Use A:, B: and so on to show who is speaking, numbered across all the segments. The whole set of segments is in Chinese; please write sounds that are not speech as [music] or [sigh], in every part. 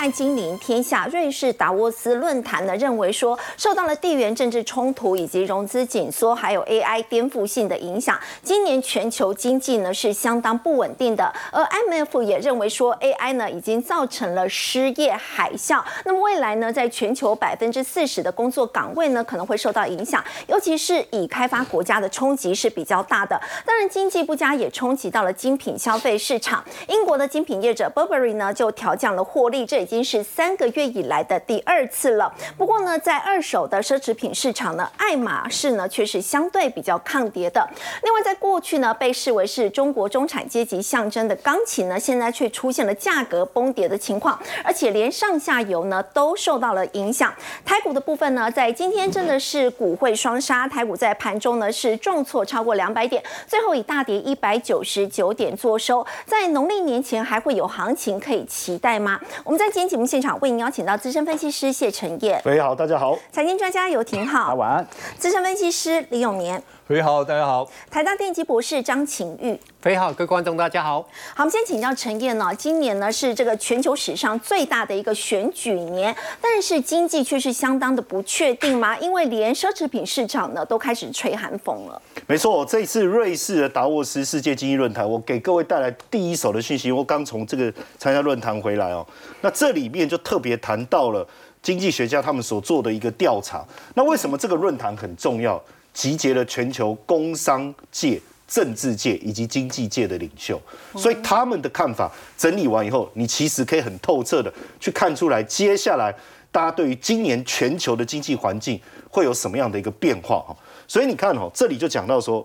A: 赛金陵天下瑞士达沃斯论坛呢，认为说受到了地缘政治冲突以及融资紧缩，还有 AI 颠覆性的影响，今年全球经济呢是相当不稳定的。而 MF 也认为说 AI 呢已经造成了失业海啸，那么未来呢，在全球百分之四十的工作岗位呢可能会受到影响，尤其是以开发国家的冲击是比较大的。当然，经济不佳也冲击到了精品消费市场。英国的精品业者 Burberry 呢就调降了获利，这已经是三个月以来的第二次了。不过呢，在二手的奢侈品市场呢，爱马仕呢却是相对比较抗跌的。另外，在过去呢被视为是中国中产阶级象征的钢琴呢，现在却出现了价格崩跌的情况，而且连上下游呢都受到了影响。台股的部分呢，在今天真的是股汇双杀，台股在盘中呢是重挫超过两百点，最后以大跌一百九十九点作收。在农历年前还会有行情可以期待吗？我们在今天节目现场为您邀请到资深分析师谢承业，
B: 喂，好，大家好，
A: 财经专家游廷浩，
B: 晚安，
A: 资深分析师李永年，
C: 喂，好，大家好，
A: 台大电机博士张晴玉。
C: 非好，各位观众大家好。
A: 好，我们先请教陈燕呢。今年呢是这个全球史上最大的一个选举年，但是经济却是相当的不确定吗？因为连奢侈品市场呢都开始吹寒风了。
B: 没错，这次瑞士的达沃斯世界经济论坛，我给各位带来第一手的讯息。我刚从这个参加论坛回来哦，那这里面就特别谈到了经济学家他们所做的一个调查。那为什么这个论坛很重要？集结了全球工商界。政治界以及经济界的领袖，所以他们的看法整理完以后，你其实可以很透彻的去看出来，接下来大家对于今年全球的经济环境会有什么样的一个变化哈。所以你看哦，这里就讲到说，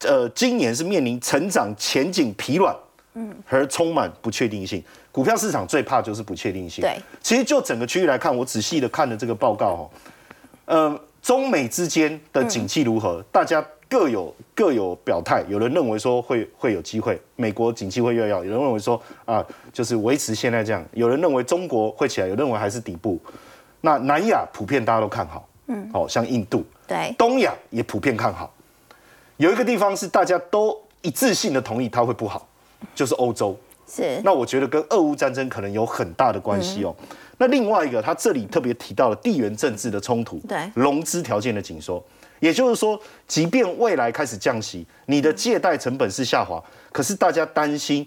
B: 呃，今年是面临成长前景疲软，嗯，和充满不确定性。股票市场最怕就是不确定性。
A: 对，
B: 其实就整个区域来看，我仔细的看了这个报告哦，呃，中美之间的景气如何，大家。各有各有表态，有人认为说会会有机会，美国景气会越要；有人认为说啊，就是维持现在这样；有人认为中国会起来，有认为还是底部。那南亚普遍大家都看好，嗯，好像印度，
A: 对，
B: 东亚也普遍看好。有一个地方是大家都一致性的同意它会不好，就是欧洲。
A: 是。
B: 那我觉得跟俄乌战争可能有很大的关系哦。那另外一个，他这里特别提到了地缘政治的冲突，
A: 对，
B: 融资条件的紧缩。也就是说，即便未来开始降息，你的借贷成本是下滑，可是大家担心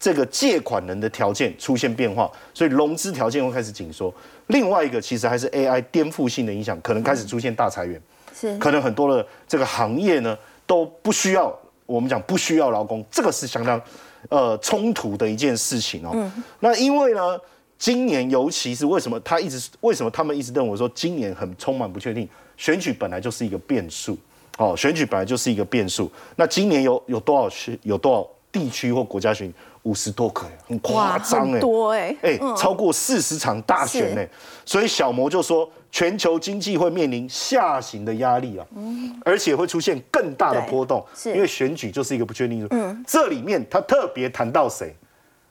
B: 这个借款人的条件出现变化，所以融资条件会开始紧缩。另外一个其实还是 AI 颠覆性的影响，可能开始出现大裁员，
A: 是
B: 可能很多的这个行业呢都不需要我们讲不需要劳工，这个是相当呃冲突的一件事情哦。那因为呢，今年尤其是为什么他一直为什么他们一直认为说今年很充满不确定？选举本来就是一个变数，哦，选举本来就是一个变数。那今年有有多少区、有多少地区或国家选五十多个，很夸张哎，
A: 多哎，
B: 哎，超过四十场大选哎，所以小摩就说，全球经济会面临下行的压力啊，而且会出现更大的波动，因为选举就是一个不确定数。嗯，这里面他特别谈到谁？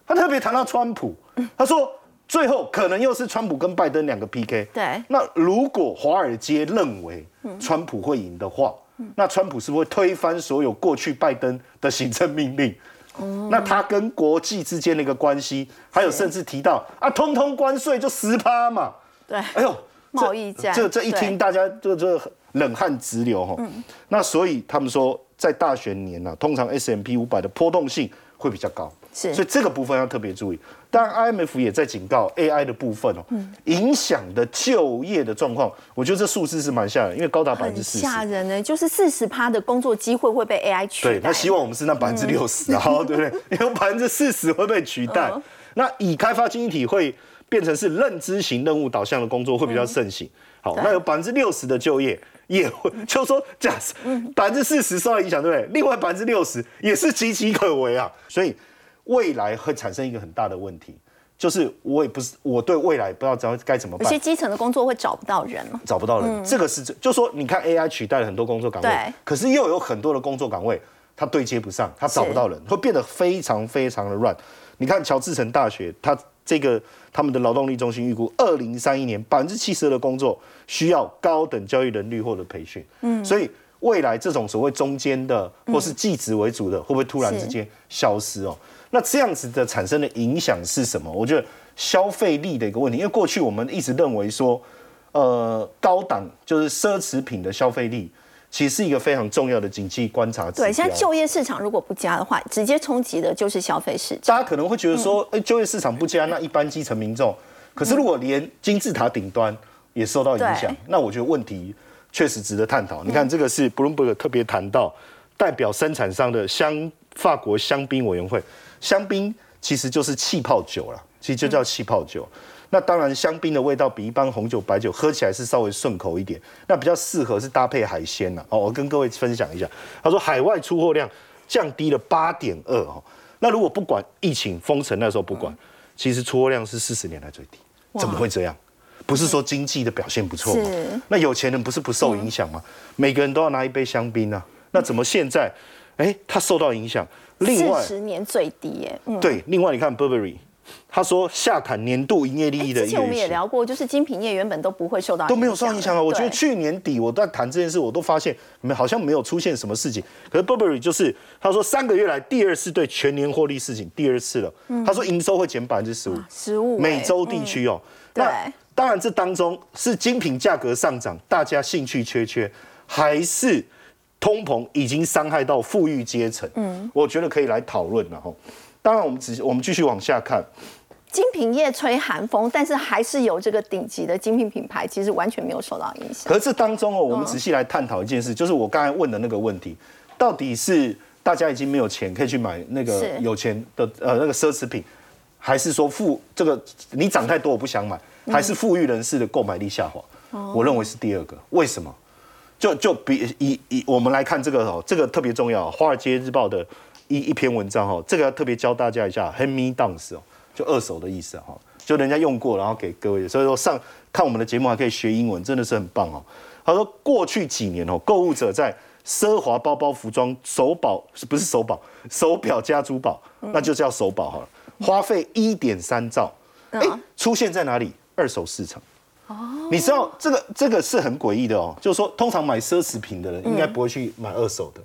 B: 他特别谈到川普，他说。最后可能又是川普跟拜登两个 PK。
A: 对。
B: 那如果华尔街认为川普会赢的话，那川普是不是会推翻所有过去拜登的行政命令？哦。那他跟国际之间的一个关系，还有甚至提到啊，通通关税就十趴嘛。
A: 对。哎呦，贸易战。
B: 这这一听，大家就就冷汗直流哈。嗯。那所以他们说，在大选年呢，通常 S M P 五百的波动性会比较高。
A: 是。
B: 所以这个部分要特别注意。当然，IMF 也在警告 AI 的部分哦，影响的就业的状况，我觉得这数字是蛮吓人，因为高达百分之四十。
A: 吓人呢，就是四十趴的工作机会会被 AI 取代。
B: 对，那希望我们是那百分之六十，然后对不对？[laughs] 因为百分之四十会被取代。那以开发经济体会变成是认知型任务导向的工作会比较盛行。好，那有百分之六十的就业也会，[laughs] 就说假设百分之四十受到影响，对不对？另外百分之六十也是岌岌可危啊，所以。未来会产生一个很大的问题，就是我也不是我对未来不知道怎该怎么办。
A: 有些基层的工作会找不到人。
B: 找不到人，这个是就说你看 AI 取代了很多工作岗位，可是又有很多的工作岗位它对接不上，它找不到人，会变得非常非常的乱。你看乔治城大学，它这个他们的劳动力中心预估，二零三一年百分之七十的工作需要高等教育能力或者培训，嗯，所以未来这种所谓中间的或是技职为主的，会不会突然之间消失哦？那这样子的产生的影响是什么？我觉得消费力的一个问题。因为过去我们一直认为说，呃，高档就是奢侈品的消费力，其实是一个非常重要的经济观察。
A: 对，现在就业市场如果不佳的话，直接冲击的就是消费市场。
B: 大家可能会觉得说，哎、就业市场不佳，那一般基层民众，可是如果连金字塔顶端也受到影响
A: 对，
B: 那我觉得问题确实值得探讨。你看，这个是 Bloomberg 特别谈到代表生产商的香法国香槟委员会，香槟其实就是气泡酒了，其实就叫气泡酒。那当然，香槟的味道比一般红酒、白酒喝起来是稍微顺口一点，那比较适合是搭配海鲜呢。哦，我跟各位分享一下，他说海外出货量降低了八点二哦。那如果不管疫情封城那时候不管，其实出货量是四十年来最低，怎么会这样？不是说经济的表现不错吗？那有钱人不是不受影响吗？每个人都要拿一杯香槟啊，那怎么现在，哎，他受到影响？另外
A: 四，十年最低耶，嗯。
B: 对，另外你看 Burberry，他说下砍年度营业利益的
A: 之前我们。也聊过，就是精品业原本都不会受到
B: 都没有受到影响啊！我觉得去年底我在谈这件事，我都发现没好像没有出现什么事情。可是 Burberry 就是他说三个月来第二次对全年获利事情，第二次了。他说营收会减百分之十五，
A: 十五
B: 美洲地区哦。
A: 对
B: 那当然这当中是精品价格上涨，大家兴趣缺缺，还是通膨已经伤害到富裕阶层？嗯，我觉得可以来讨论了哈。当然，我们只我们继续往下看。
A: 精品业吹寒风，但是还是有这个顶级的精品品牌，其实完全没有受到影响。
B: 可是当中哦，我们仔细来探讨一件事，就是我刚才问的那个问题，到底是大家已经没有钱可以去买那个有钱的呃那个奢侈品，还是说富这个你涨太多我不想买，还是富裕人士的购买力下滑？我认为是第二个，为什么？就就比以以我们来看这个哦，这个特别重要，《华尔街日报》的一一篇文章哦，这个要特别教大家一下 hand me downs 哦，就二手的意思哈，就人家用过然后给各位，所以说上看我们的节目还可以学英文，真的是很棒哦。他说过去几年哦，购物者在奢华包包、服装、手宝不是手宝，手表加珠宝，那就叫手宝好了，花费一点三兆，哎、出现在哪里？二手市场。你知道这个这个是很诡异的哦，就是说，通常买奢侈品的人应该不会去买二手的，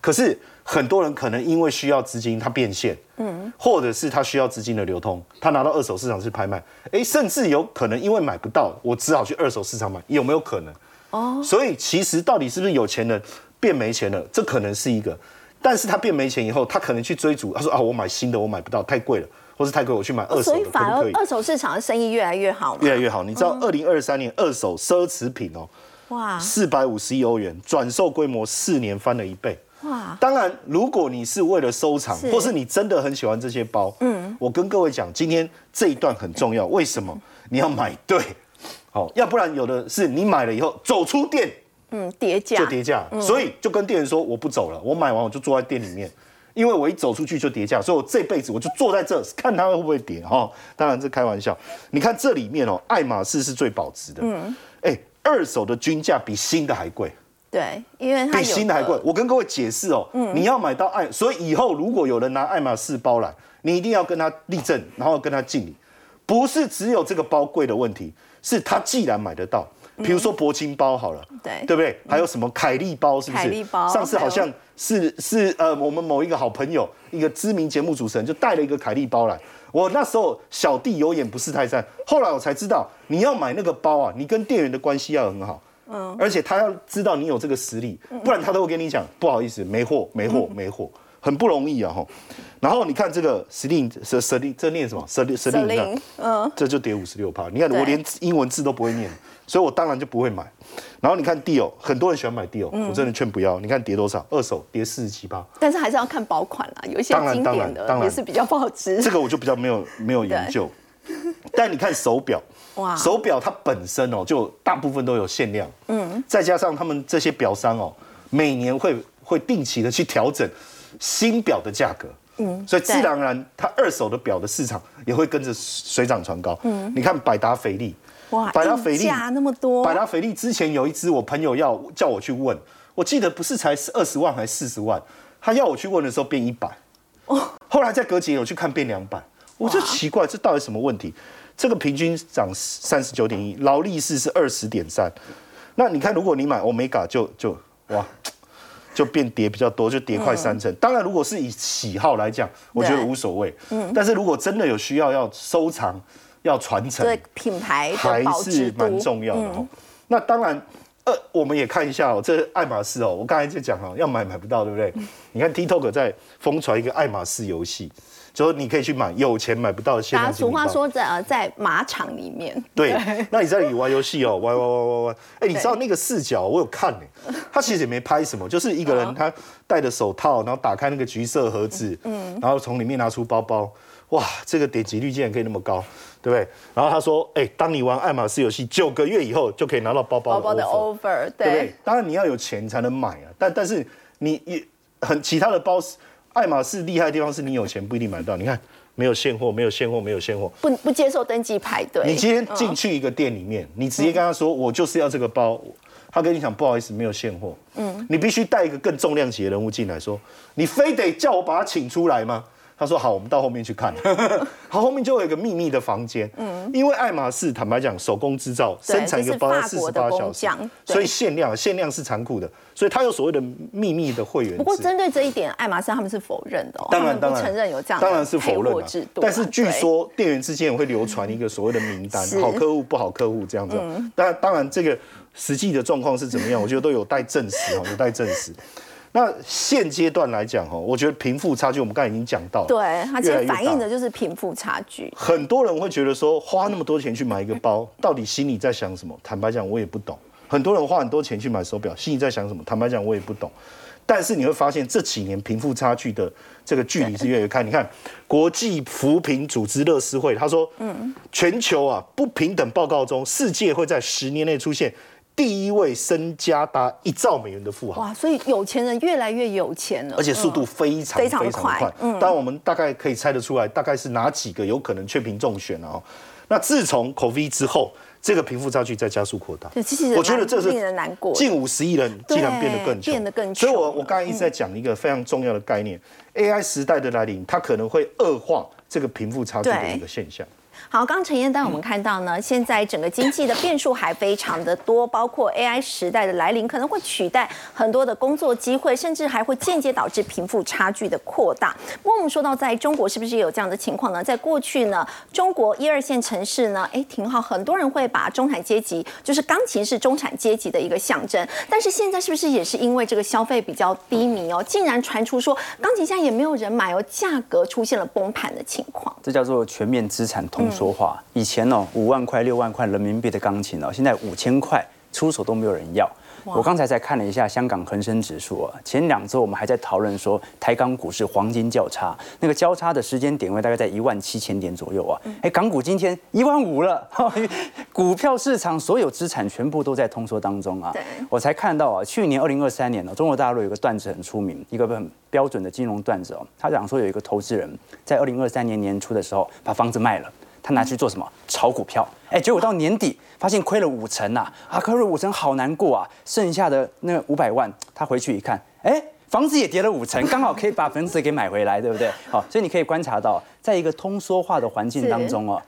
B: 可是很多人可能因为需要资金，他变现，嗯，或者是他需要资金的流通，他拿到二手市场去拍卖，哎，甚至有可能因为买不到，我只好去二手市场买，有没有可能？哦，所以其实到底是不是有钱人变没钱了，这可能是一个，但是他变没钱以后，他可能去追逐，他说啊，我买新的我买不到，太贵了，或是太贵，我去买二手的，可
A: 所以反？而二手市场的生意越来越好嘛。
B: 越来越好。你知道，二零二三年二手奢侈品哦，
A: 哇
B: 四百五十亿欧元，转售规模四年翻了一倍。
A: 哇，
B: 当然，如果你是为了收藏，或是你真的很喜欢这些包，嗯，我跟各位讲，今天这一段很重要。为什么？你要买对，好，要不然有的是你买了以后走出店
A: 嗯，叠价
B: 就跌价，所以就跟店员说我不走了，我买完我就坐在店里面，因为我一走出去就跌价，所以我这辈子我就坐在这看它会不会跌哈。当然这开玩笑，你看这里面哦，爱马仕是最保值的，嗯，哎，二手的均价比新的还贵。
A: 对，因为它
B: 比新的还贵。我跟各位解释哦，你要买到爱，所以以后如果有人拿爱马仕包来，你一定要跟他立正，然后跟他敬礼。不是只有这个包贵的问题，是他既然买得到，比如说铂金包好了，
A: 对
B: 对不对？还有什么凯利包，是不是？
A: 凯利包
B: 上次好像是是呃，我们某一个好朋友，一个知名节目主持人就带了一个凯利包来。我那时候小弟有眼不识泰山，后来我才知道，你要买那个包啊，你跟店员的关系要很好。嗯，而且他要知道你有这个实力，不然他都会跟你讲不好意思，没货，没货，[laughs] 没货，很不容易啊哈。然后你看这个 Celine 这 Celine，这念什么？Celine Celine，你看
A: 嗯，
B: 这就跌五十六趴。你看我连英文字都不会念，所以我当然就不会买。然后你看 Dior，很多人喜欢买 Dior，、我
A: 嗯
B: 真的劝不要。你看跌多少？二手跌四十七趴，
A: 但是还是要看保款啦，有一些经典的也是比较保值。
B: 这个我就比较没有没有研究。但你看手表，
A: 哇
B: 手表它本身哦，就大部分都有限量，嗯，再加上他们这些表商哦，每年会会定期的去调整新表的价格，嗯，所以自然而然，它二手的表的市场也会跟着水涨船高。嗯，你看百达翡丽，
A: 哇，
B: 百达翡丽
A: 价那么多，
B: 百达翡丽之前有一只，我朋友要叫我去问，我记得不是才二十万还是四十万，他要我去问的时候变一百，哦，后来再隔几年我去看变两百，我就奇怪这到底什么问题？这个平均涨三十九点一，劳力士是二十点三，那你看如果你买 Omega 就就哇。就变跌比较多，就跌快三成。当然，如果是以喜好来讲，我觉得
A: 对
B: 无所谓。嗯，但是如果真的有需要要收藏，要传承，
A: 对品牌
B: 还是蛮重要的哦。那当然，呃，我们也看一下哦，这爱马仕哦，我刚才就讲哦，要买买不到，对不对？你看 TikTok 在疯传一个爱马仕游戏，就是你可以去买，有钱买不到的限量精品包。
A: 话说在呃在马场里面，
B: 对，那你在里玩游戏哦，[laughs] 玩玩玩玩玩，哎，你知道那个视角我有看呢，他其实也没拍什么，就是一个人他戴着手套，然后打开那个橘色盒子，嗯，然后从里面拿出包包，哇，这个点击率竟然可以那么高，对不对？然后他说，哎，当你玩爱马仕游戏九个月以后，就可以拿到包包
A: 包包的
B: offer
A: over，
B: 对不对
A: 对，？
B: 当然你要有钱才能买啊，但但是你也很其他的包，爱马仕厉害的地方是你有钱不一定买得到。你看没有现货，没有现货，没有现货。
A: 不不接受登记排队。
B: 你今天
A: 嗯
B: 进去一个店里面，你直接跟他说我就是要这个包，他跟你讲不好意思没有现货，嗯，你必须带一个更重量级的人物进来说，你非得叫我把他请出来吗？他说好，我们到后面去看。[laughs] 好，后面就有一个秘密的房间。嗯，因为爱马仕坦白讲，手工制造生产一个包四十八小时所以限量，限量是残酷的，所以他有所谓的秘密的会员。
A: 不过针对这一点，爱马仕他们是否认的、哦，
B: 当然，
A: 不
B: 当然
A: 承认有这样的
B: 当然是否认啊
A: 配货制度啊、
B: 但是据
A: 对
B: 说店员之间也会流传一个所谓的名单，好客户、不好客户这样子。
A: 嗯
B: 但当然，这个实际的状况是怎么样，我觉得都有待证实哈，有待证实。那现阶段来讲哈，我觉得贫富差距我们刚才已经讲到了，
A: 对，它其实反映的就是贫富差距。
B: 很多人会觉得说，花那么多钱去买一个包，[laughs] 到底心里在想什么？坦白讲，我也不懂。很多人花很多钱去买手表，心里在想什么？坦白讲，我也不懂。但是你会发现这几年贫富差距的这个距离是越来越开。你看，国际扶贫组织乐施会他说，嗯，全球啊不平等报告中，世界会在十年内出现第一位身家达一兆美元的富豪。
A: 哇，所以有钱人越来越有钱了，
B: 而且速度非常
A: 非常快
B: 但我们大概可以猜得出来，大概是哪几个有可能确评中选啊、哦？那自从 COVID 之后，这个贫富差距在加速扩大。
A: 对，其实
B: 我觉得这是
A: 令人难过。
B: 近五十亿人竟然变得更穷，
A: 变得更穷
B: 所以我
A: 了
B: 我刚才一直在讲一个非常重要的概念、a i 时代的来临，它可能会恶化这个贫富差距的一个现象。
A: 好，刚刚陈燕丹我们看到呢，现在整个经济的变数还非常的多，包括 AI 时代的来临，可能会取代很多的工作机会，甚至还会间接导致贫富差距的扩大。不过我们说到在中国是不是也有这样的情况呢？在过去呢，中国一二线城市呢，哎，挺好，很多人会把中产阶级，就是钢琴是中产阶级的一个象征。但是现在是不是也是因为这个消费比较低迷哦，竟然传出说钢琴现在也没有人买哦，价格出现了崩盘的情况。
D: 这叫做全面资产通缩化。以前哦，五万块、六万块人民币的钢琴哦，现在五千块出手都没有人要。我刚才才看了一下香港恒生指数啊，前两周我们还在讨论说台港股市黄金交叉，那个交叉的时间点位大概在一万七千点左右啊。哎，港股今天一万五了，[laughs] 股票市场所有资产全部都在通缩当中啊。我才看到啊，去年二零二三年呢、中国大陆有一个段子很出名，一个很标准的金融段子哦。他讲说有一个投资人在二零二三年年初的时候把房子卖了。他拿去做什么？炒股票。哎，结果到年底发现亏了五成呐、啊，亏了五成，好难过啊。剩下的那五百万，他回去一看，哎，房子也跌了五成，刚好可以把房子给买回来，对不对？好，所以你可以观察到，在一个通缩化的环境当中哦。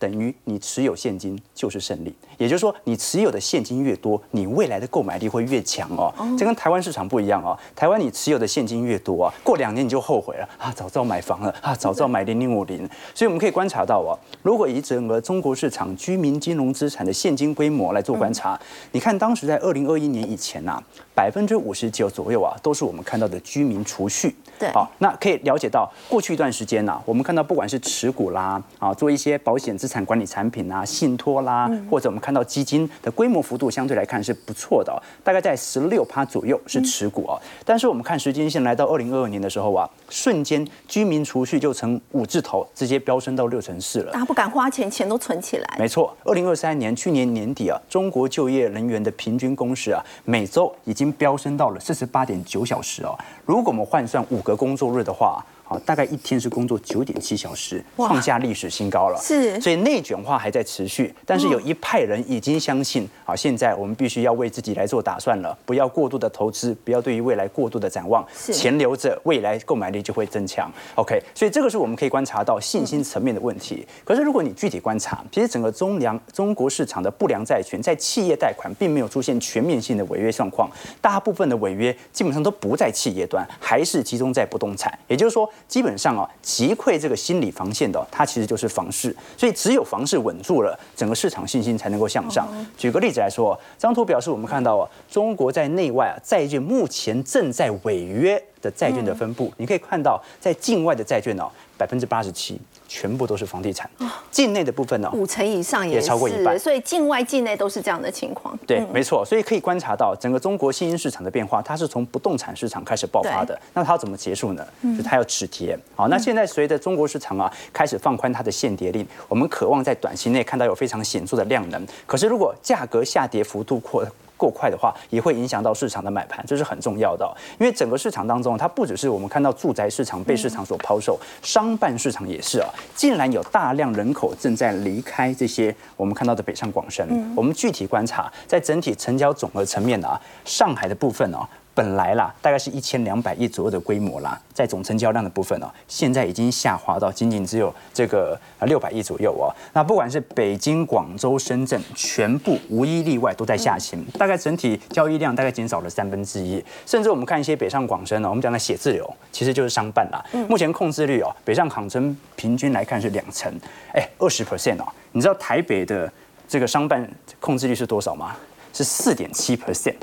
D: 等于你持有现金就是胜利，也就是说，你持有的现金越多，你未来的购买力会越强哦。这跟台湾市场不一样哦。台湾你持有的现金越多啊，过两年你就后悔了啊，早知道买房了啊，早知道买零零五零。所以我们可以观察到哦，如果以整个中国市场居民金融资产的现金规模来做观察，你看当时在二零二一年以前呐、啊，百分之五十九左右啊，都是我们看到的居民储蓄。
A: 对
D: 好，那可以了解到过去一段时间呐、我们看到不管是持股啦，啊，做一些保险资产管理产品啊，信托啦，或者我们看到基金的规模幅度相对来看是不错的、哦，大概在十六趴左右是持股哦。但是我们看时间线来到二零二二年的时候啊，瞬间居民储蓄就从五字头直接飙升到六成四了
A: 大。家不敢花钱，钱都存起来。
D: 没错，二零二三年去年年底啊，中国就业人员的平均工时啊，每周已经飙升到了四十八点九小时哦。如果我们换算五个工作日的话，好，大概一天是工作九点七小时，创下历史新高了。
A: 是
D: 所以内卷化还在持续，但是有一派人已经相信，好，现在我们必须要为自己来做打算了，不要过度的投资，不要对于未来过度的展望，
A: 是
D: 钱留着，未来购买力就会增强。OK，所以这个是我们可以观察到信心层面的问题。可是如果你具体观察，其实整个中粮中国市场的不良债权在企业贷款并没有出现全面性的违约状况，大部分的违约基本上都不在企业端，还是集中在不动产。也就是说，基本上啊，击溃这个心理防线的，它其实就是房市。所以只有房市稳住了，整个市场信心才能够向上。举个例子来说，这张图表示我们看到啊，中国在内外啊债券目前正在违约的债券的分布，你可以看到在境外的债券哦，百分之八十七。全部都是房地产，境内的部分呢，
A: 五成以上
D: 也超过一半，
A: 所以境外境内都是这样的情况。
D: 对，没错，所以可以观察到整个中国新兴市场的变化，它是从不动产市场开始爆发的。那它要怎么结束呢？就它要止跌。好，那现在随着中国市场啊开始放宽它的限跌令，我们渴望在短期内看到有非常显著的量能。可是如果价格下跌幅度扩，够快的话，也会影响到市场的买盘，这是很重要的。因为整个市场当中，它不只是我们看到住宅市场被市场所抛售，商办市场也是啊。竟然有大量人口正在离开这些我们看到的北上广深。我们具体观察，在整体成交总额层面啊，上海的部分呢。本来啦，大概是一千两百亿左右的规模啦，在总成交量的部分哦，现在已经下滑到仅仅只有这个啊六百亿左右哦。那不管是北京、广州、深圳，全部无一例外都在下行，大概整体交易量大概减少了三分之一。甚至我们看一些北上广深呢，我们讲的写字楼，其实就是商办啦。目前控制率哦，北上广深平均来看是两成，哎，二十 percent 哦。你知道台北的这个商办控制率是多少吗？是四点七 percent，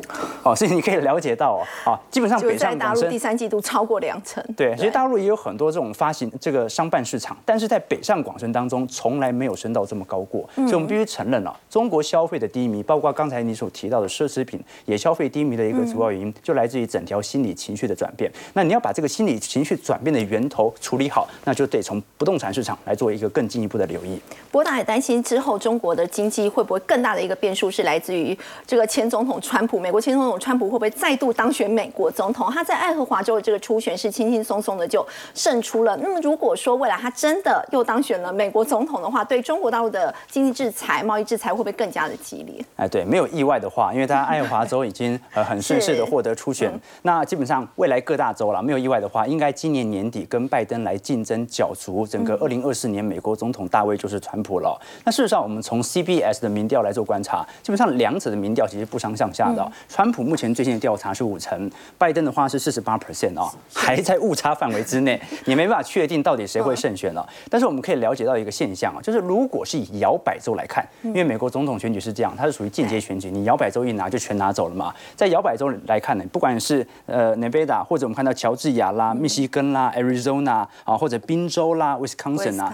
D: 哦，所以你可以了解到哦，啊，基本上北上
A: 大陆第三季度超过两成。
D: 对，其实大陆也有很多这种发行这个商办市场，但是在北上广深当中从来没有升到这么高过。所以我们必须承认了，中国消费的低迷，包括刚才你所提到的奢侈品也消费低迷的一个主要原因，就来自于整条心理情绪的转变。那你要把这个心理情绪转变的源头处理好，那就得从不动产市场来做一个更进一步的留意。
A: 不过大家也担心之后中国的经济会不会更大的一个变数是来自于。这个前总统川普，美国前总统川普会不会再度当选美国总统？他在爱荷华州的这个初选是轻轻松松的就胜出了。那么如果说未来他真的又当选了美国总统的话，对中国大陆的经济制裁、贸易制裁会不会更加的激烈？
D: 哎，对，没有意外的话，因为他爱荷华州已经呃很顺势的获得初选，那基本上未来各大州了，没有意外的话，应该今年年底跟拜登来竞争角逐整个二零二四年美国总统大位就是川普了。那事实上，我们从 CBS 的民调来做观察，基本上两者的民民调其实不。相上下的，川普目前最近的调查是五成，拜登的话是四十八 percent 哦，还在误差范围之内，你没办法确定到底谁会胜选了。但是我们可以了解到一个现象啊，就是如果是以摇摆州来看，因为美国总统选举是这样，它是属于间接选举，你摇摆州一拿就全拿走了嘛。在摇摆州来看呢，不管是呃 Nevada 或者我们看到乔治亚啦、密西根啦、Arizona 啊，或者宾州啦、Wisconsin 啊，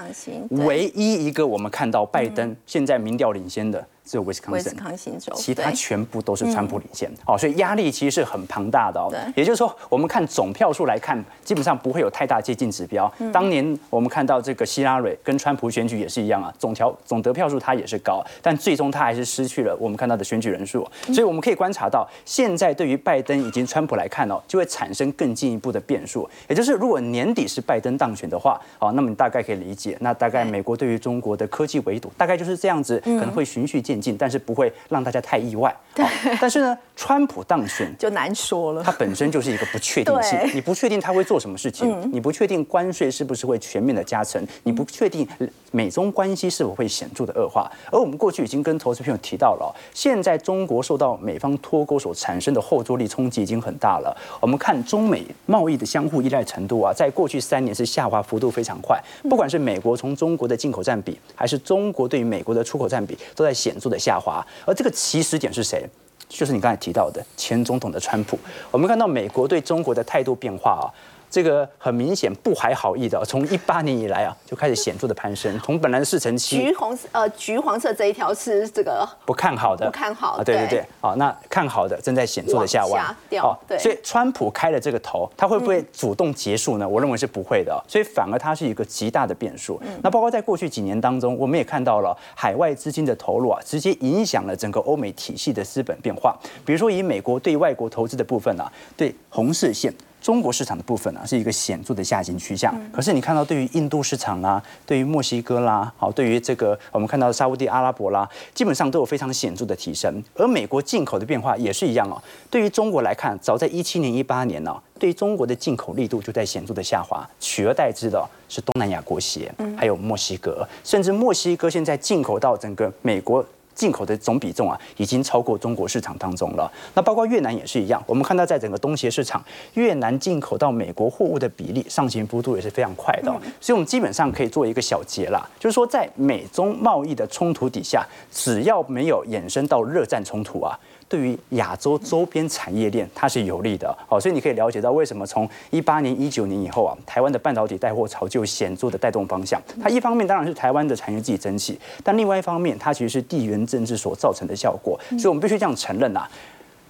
D: 唯一一个我们看到拜登现在民调领先的。只有威斯康星州，其他全部都是川普领先哦，所以压力其实是很庞大的哦。也就是说，我们看总票数来看，基本上不会有太大接近指标。当年我们看到这个希拉蕊跟川普选举也是一样啊，总条总得票数他也是高，但最终他还是失去了我们看到的选举人数。所以我们可以观察到，现在对于拜登以及川普来看哦，就会产生更进一步的变数。也就是如果年底是拜登当选的话，哦，那么你大概可以理解，那大概美国对于中国的科技围堵大概就是这样子，可能会循序渐。渐进，但是不会让大家太意外。对，但是呢，[laughs] 川普当选
A: 就难说了。
D: 它本身就是一个不确定性，你不确定他会做什么事情，你不确定关税是不是会全面的加成，你不确定美中关系是否会显著的恶化。而我们过去已经跟投资朋友提到了，现在中国受到美方脱钩所产生的后坐力冲击已经很大了。我们看中美贸易的相互依赖程度啊，在过去三年是下滑幅度非常快。不管是美国从中国的进口占比，还是中国对于美国的出口占比，都在显。速的下滑，而这个起始点是谁？就是你刚才提到的前总统的川普。我们看到美国对中国的态度变化啊。这个很明显不怀好意的，从一八年以来啊就开始显著的攀升，从本来的四成七，
A: 橘红呃橘黄色这一条是这个
D: 不看好的，
A: 不看好
D: 的，对对对，好，那看好的正在显著的下弯，
A: 哦，对，
D: 所以川普开了这个头，他会不会主动结束呢？我认为是不会的，所以反而它是一个极大的变数。那包括在过去几年当中，我们也看到了海外资金的投入啊，直接影响了整个欧美体系的资本变化。比如说以美国对外国投资的部分啊，对红色线。中国市场的部分呢，是一个显著的下行趋向。可是你看到，对于印度市场啦，对于墨西哥啦，好，对于这个我们看到的沙地阿拉伯啦，基本上都有非常显著的提升。而美国进口的变化也是一样哦。对于中国来看，早在一七年、一八年呢，对中国的进口力度就在显著的下滑，取而代之的是东南亚国协，还有墨西哥，甚至墨西哥现在进口到整个美国。进口的总比重啊，已经超过中国市场当中了。那包括越南也是一样，我们看到在整个东协市场，越南进口到美国货物的比例上行幅度也是非常快的。所以，我们基本上可以做一个小结啦，就是说，在美中贸易的冲突底下，只要没有衍生到热战冲突啊。对于亚洲周边产业链，它是有利的。好，所以你可以了解到为什么从一八年、一九年以后啊，台湾的半导体带货潮就显著的带动方向。它一方面当然是台湾的产业自己争气，但另外一方面，它其实是地缘政治所造成的效果。所以我们必须这样承认啊。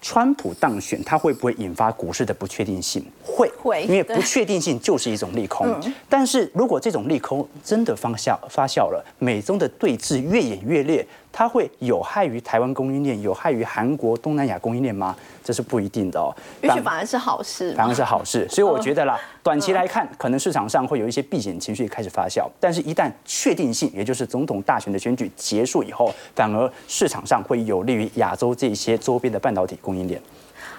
D: 川普当选，它会不会引发股市的不确定性？会，
A: 会，
D: 因为不确定性就是一种利空。但是如果这种利空真的发酵发酵了，美中的对峙越演越烈。它会有害于台湾供应链，有害于韩国、东南亚供应链吗？这是不一定的哦。
A: 也许反而是好事，
D: 反而是好事。[laughs] 所以我觉得啦，短期来看，可能市场上会有一些避险情绪开始发酵，但是一旦确定性，也就是总统大选的选举结束以后，反而市场上会有利于亚洲这些周边的半导体供应链。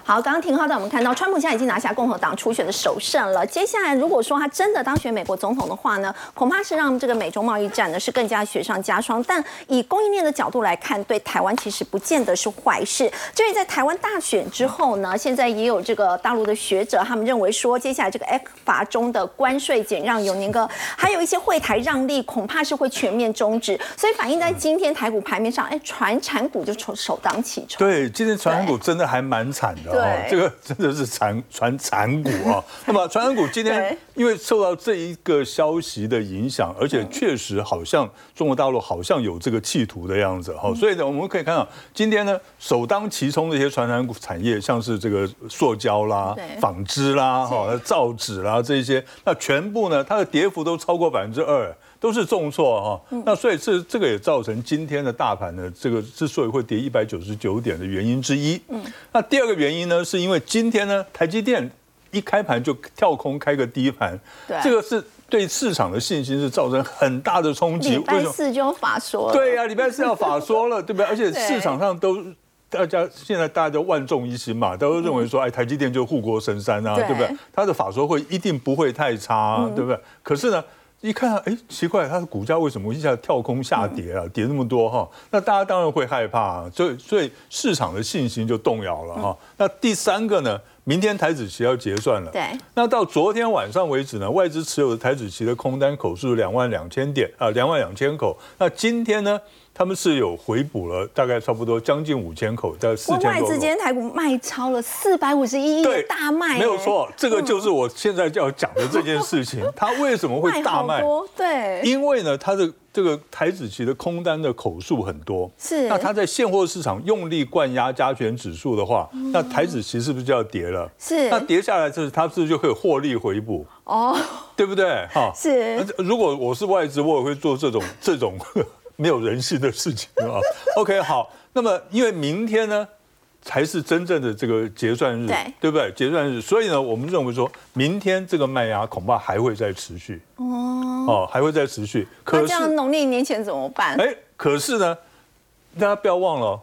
A: 好，刚刚廷浩带我们看到，川普现在已经拿下共和党初选的首胜了。接下来，如果说他真的当选美国总统的话呢，恐怕是让这个美中贸易战呢是更加雪上加霜。但以供应链的角度来看，对台湾其实不见得是坏事。至于在台湾大选之后呢，现在也有这个大陆的学者，他们认为说，接下来这个 F 法中的关税减让有那个，还有一些会台让利，恐怕是会全面终止。所以反映在今天台股盘面上，哎，船产股就首首当其冲。
E: 对，今天船产股真的还蛮惨的。
A: 对，
E: 这个真的是残传残股啊。[laughs] 那么传染股今天因为受到这一个消息的影响，而且确实好像中国大陆好像有这个企图的样子哈，所以呢，我们可以看到今天呢首当其冲的一些传染股产业，像是这个塑胶啦、纺织啦、哈、造纸啦这些，那全部呢它的跌幅都超过百分之二。都是重挫哈，那所以这这个也造成今天的大盘呢，这个之所以会跌一百九十九点的原因之一。嗯，那第二个原因呢，是因为今天呢，台积电一开盘就跳空开个低盘，
A: 对，
E: 这个是对市场的信心是造成很大的冲击。
A: 礼拜四就法说了，
E: 对呀，礼拜四要法说了，对不对？[laughs] 而且市场上都大家现在大家都万众一心嘛，都认为说，哎，台积电就护国神山啊，对不对？它的法说会一定不会太差，对不对？可是呢？一看，哎，奇怪，它的股价为什么一下跳空下跌啊？跌那么多哈，那大家当然会害怕，啊所以所以市场的信心就动摇了哈。那第三个呢，明天台子期要结算了，
A: 对。
E: 那到昨天晚上为止呢，外资持有的台子期的空单口数两万两千点啊，两万两千口。那今天呢？他们是有回补了，大概差不多将近五千口，在四千多。
A: 外资今天台股卖超了四百五十一亿，大卖。
E: 没有错，这个就是我现在就要讲的这件事情。它为什么会 [laughs] 大卖？
A: 对，
E: 因为呢，它的这个台子期的空单的口数很多。
A: 是。
E: 那它在现货市场用力灌压加权指数的话，那台子期是不是就要跌了？
A: 是。
E: 那跌下来就是，它是不是就可以获利回补？哦，对不对？
A: 哈。是。
E: 如果我是外资，我也会做这种这种。没有人性的事情啊。[laughs] OK，好，那么因为明天呢才是真正的这个结算日，
A: 对
E: 对不对？结算日，所以呢，我们认为说明天这个卖压恐怕还会再持续哦，哦，还会再持续。
A: 那这样农历年前怎么办？哎，
E: 可是呢，大家不要忘了，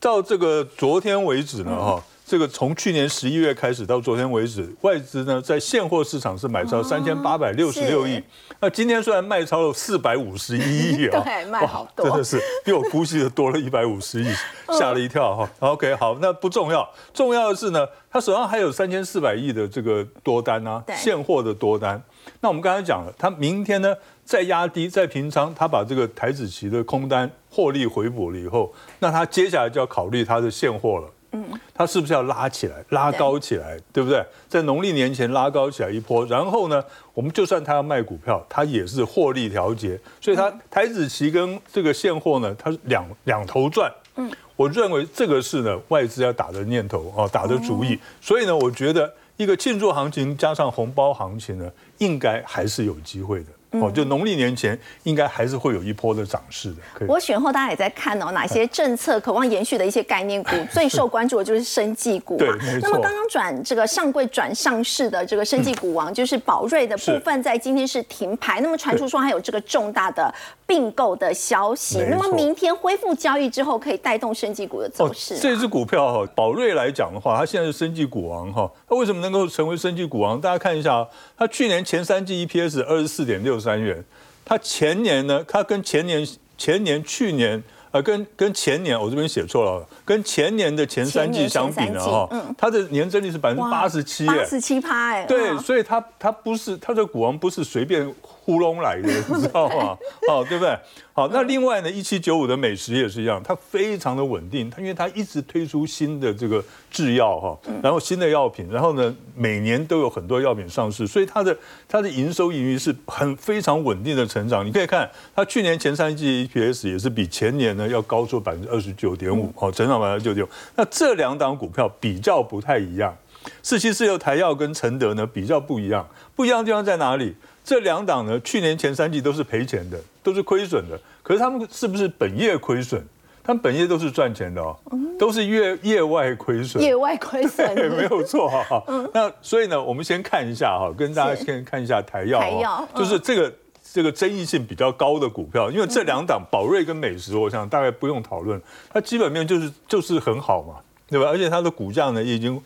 E: 到这个昨天为止呢，哈。这个从去年十一月开始到昨天为止，外资呢在现货市场是买超三千八百六十六亿。那今天虽然卖超了四百五十一亿
A: 啊，[laughs] 对，卖好多，
E: 真的是比我估计的多了一百五十亿，[laughs] 吓了一跳哈。OK，好，那不重要，重要的是呢，他手上还有三千四百亿的这个多单啊，现货的多单。那我们刚才讲了，他明天呢再压低再平仓，他把这个台子期的空单获利回补了以后，那他接下来就要考虑他的现货了。嗯，它是不是要拉起来、拉高起来，对不对？在农历年前拉高起来一波，然后呢，我们就算他要卖股票，他也是获利调节，所以它台子期跟这个现货呢，它是两两头赚。嗯，我认为这个是呢外资要打的念头啊，打的主意。所以呢，我觉得一个庆祝行情加上红包行情呢，应该还是有机会的。哦，就农历年前应该还是会有一波的涨势的。
A: 我选后大家也在看哦，哪些政策渴望延续的一些概念股 [laughs] 最受关注的就是生技股嘛。那么刚刚转这个上柜转上市的这个生技股王就是宝瑞的部分，在今天是停牌。那么传出说还有这个重大的并购的消息。那么明天恢复交易之后，可以带动生技股的走势。
E: 这只股票哈，宝瑞来讲的话，它现在是生技股王哈。它为什么能够成为生技股王？大家看一下，它去年前三季 EPS 二十四点六。三元，它前年呢？它跟前年、前年、去年，呃，跟跟前年我这边写错了，跟前年的前三季相比呢，哈，它的年增率是百分之八十七，
A: 八十七趴，哎，
E: 对，所以它它不是它的股王不是随便。呼隆来的，你知道吗？[laughs] 哦，对不对？好，那另外呢，一七九五的美食也是一样，它非常的稳定，它因为它一直推出新的这个制药哈，然后新的药品，然后呢，每年都有很多药品上市，所以它的它的营收盈余是很非常稳定的成长。你可以看它去年前三季 EPS 也是比前年呢要高出百分之二十九点五，好，成长百分之九点五。那这两档股票比较不太一样，四七四六台药跟承德呢比较不一样，不一样的地方在哪里？这两档呢，去年前三季都是赔钱的，都是亏损的。可是他们是不是本业亏损？他们本业都是赚钱的哦，都是业业外亏损。
A: 业外亏损，
E: 对，没有错哈。那所以呢，我们先看一下哈，跟大家先看一下台药。
A: 台药
E: 就是这个这个争议性比较高的股票，因为这两档宝瑞跟美食，我想大概不用讨论，它基本面就是就是很好嘛，对吧？而且它的股价呢，已经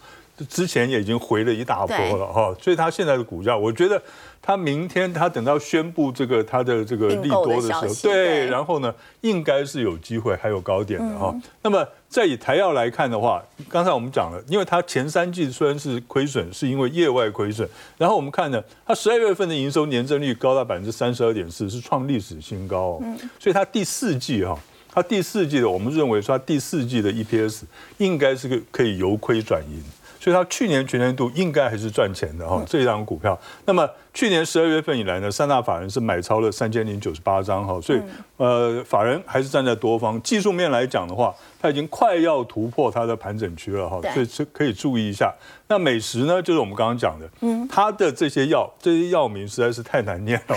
E: 之前也已经回了一大波了哈，所以它现在的股价，我觉得。他明天他等到宣布这个他的这个利多的时候，对，然后呢，应该是有机会还有高点的哈。那么再以台药来看的话，刚才我们讲了，因为它前三季虽然是亏损，是因为业外亏损。然后我们看呢，它十二月份的营收年增率高达百分之三十二点四，是创历史新高。哦，所以它第四季哈，它第四季的我们认为说它第四季的 EPS 应该是个可以由亏转盈。所以它去年全年度应该还是赚钱的哈，这一张股票。那么去年十二月份以来呢，三大法人是买超了三千零九十八张哈，所以呃，法人还是站在多方。技术面来讲的话，它已经快要突破它的盘整区了哈，所以是可以注意一下。那美食呢，就是我们刚刚讲的，嗯，它的这些药，这些药名实在是太难念了。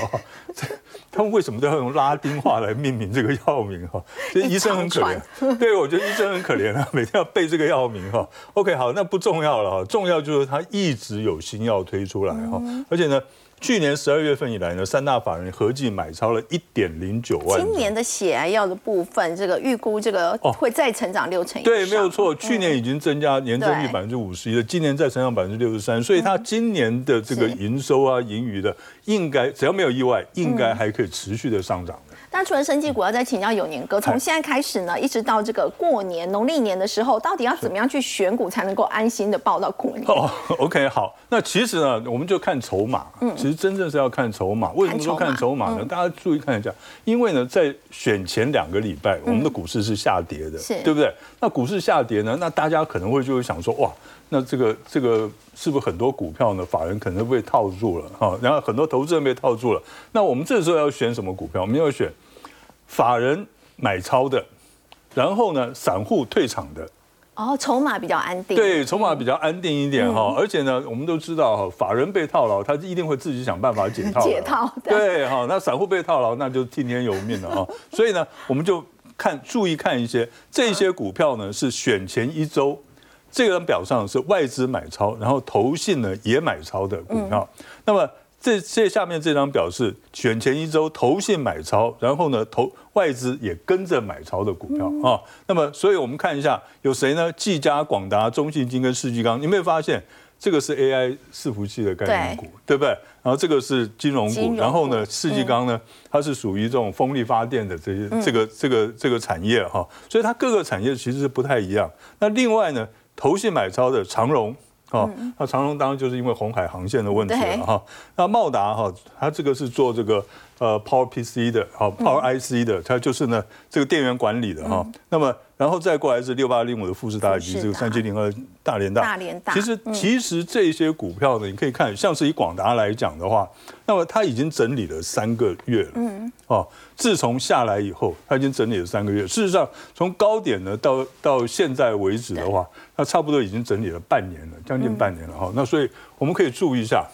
E: [laughs] 他们为什么都要用拉丁话来命名这个药名哈？这医生很可怜，[laughs] 对我觉得医生很可怜啊，[laughs] 每天要背这个药名哈。OK，好，那不重要了哈，重要就是他一直有新药推出来哈，而且呢。去年十二月份以来呢，三大法人合计买超了一点零九万。
A: 今年的血癌药的部分，这个预估这个会再成长六成以上。
E: 对，没有错。去年已经增加年增率百分之五十一了，今年再成长百分之六十三，所以它今年的这个营收啊、盈余的，应该只要没有意外，应该还可以持续的上涨。
A: 那除了生技股，要再请教有年哥，从现在开始呢，一直到这个过年农历年的时候，到底要怎么样去选股才能够安心的报到过年？哦
E: ，OK，好，那其实呢，我们就看筹码，嗯，其实真正是要看筹码。为什么说看筹码呢？大家注意看一下，因为呢，在选前两个礼拜，我们的股市是下跌的，对不对？那股市下跌呢，那大家可能会就会想说，哇，那这个这个是不是很多股票呢？法人可能被套住了哈，然后很多投资人被套住了。那我们这时候要选什么股票？我们要选。法人买超的，然后呢，散户退场的，
A: 哦，筹码比较安定，
E: 对，筹码比较安定一点哈，而且呢，我们都知道哈，法人被套牢，他一定会自己想办法解套，[laughs]
A: 解套，
E: 对哈，那散户被套牢，那就听天由命了啊，[laughs] 所以呢，我们就看注意看一些这些股票呢，是选前一周，这个表上是外资买超，然后投信呢也买超的股票，那么。这这下面这张表示选前一周投信买超，然后呢投外资也跟着买超的股票啊。那么，所以我们看一下有谁呢？技嘉、广达、中信金跟世纪钢，你有没有发现这个是 AI 伺服器的概念股，对不对？然后这个是金融股，然后呢世纪钢呢，它是属于这种风力发电的这些这个这个这个产业哈。所以它各个产业其实是不太一样。那另外呢，投信买超的长荣。哦，那长荣当然就是因为红海航线的问题了哈。那茂达哈，它这个是做这个呃 Power PC 的，好 Power IC 的，它就是呢这个电源管理的哈。那么。然后再过来是六八零五的富士大以及这个三七零二大连大。
A: 大连大。
E: 其实其实这些股票呢，你可以看，像是以广达来讲的话，那么它已经整理了三个月了。嗯。哦，自从下来以后，它已经整理了三个月。事实上，从高点呢到到现在为止的话，它差不多已经整理了半年了，将近半年了哈。那所以我们可以注意一下，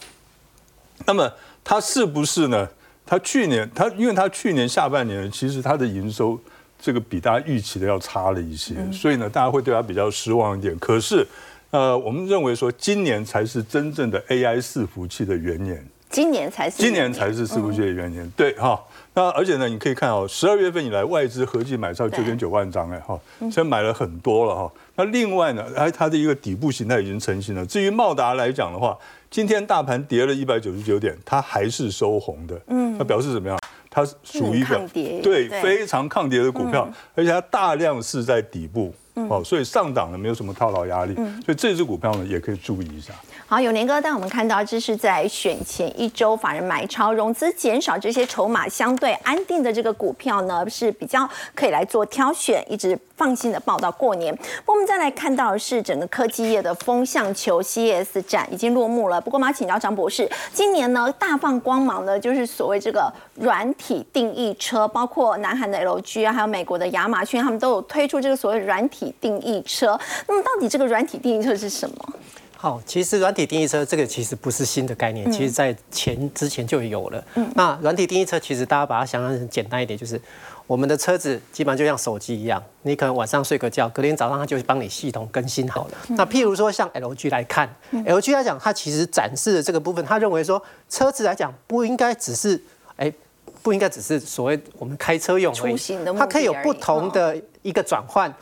E: 那么它是不是呢？它去年它因为它去年下半年其实它的营收。这个比大家预期的要差了一些，所以呢，大家会对它比较失望一点。可是，呃，我们认为说今年才是真正的 AI 伺服器的元年，
A: 今年才是
E: 今年才是伺服器的元年，对哈。那而且呢，你可以看哦，十二月份以来外资合计买超九点九万张哎哈，现在买了很多了哈。那另外呢，哎，它的一个底部形态已经成型了。至于茂达来讲的话，今天大盘跌了一百九十九点，它还是收红的，嗯，那表示怎么样？它属于一个对非常抗跌的股票，而且它大量是在底部。哦，所以上档呢没有什么套牢压力，嗯所以这只股票呢也可以注意一下。
A: 好，永年哥，但我们看到这是在选前一周法人买超、融资减少这些筹码相对安定的这个股票呢，是比较可以来做挑选，一直放心的报到过年。我们再来看到的是整个科技业的风向球 CES 展已经落幕了。不过，我们要请教张博士，今年呢大放光芒的就是所谓这个软体定义车，包括南韩的 LG 啊，还有美国的亚马逊，他们都有推出这个所谓软体定义车。那么，到底这个软体定义车是什么？
C: 好，其实软体定义车这个其实不是新的概念，其实在前之前就有了。那软体定义车其实大家把它想象成简单一点，就是我们的车子基本上就像手机一样，你可能晚上睡个觉，隔天早上它就帮你系统更新好了。那譬如说像 LG 来看，LG 来讲，它其实展示的这个部分，他认为说车子来讲不应该只是哎，不应该只是所谓我们开车用而已，它可以有不同的一个转换。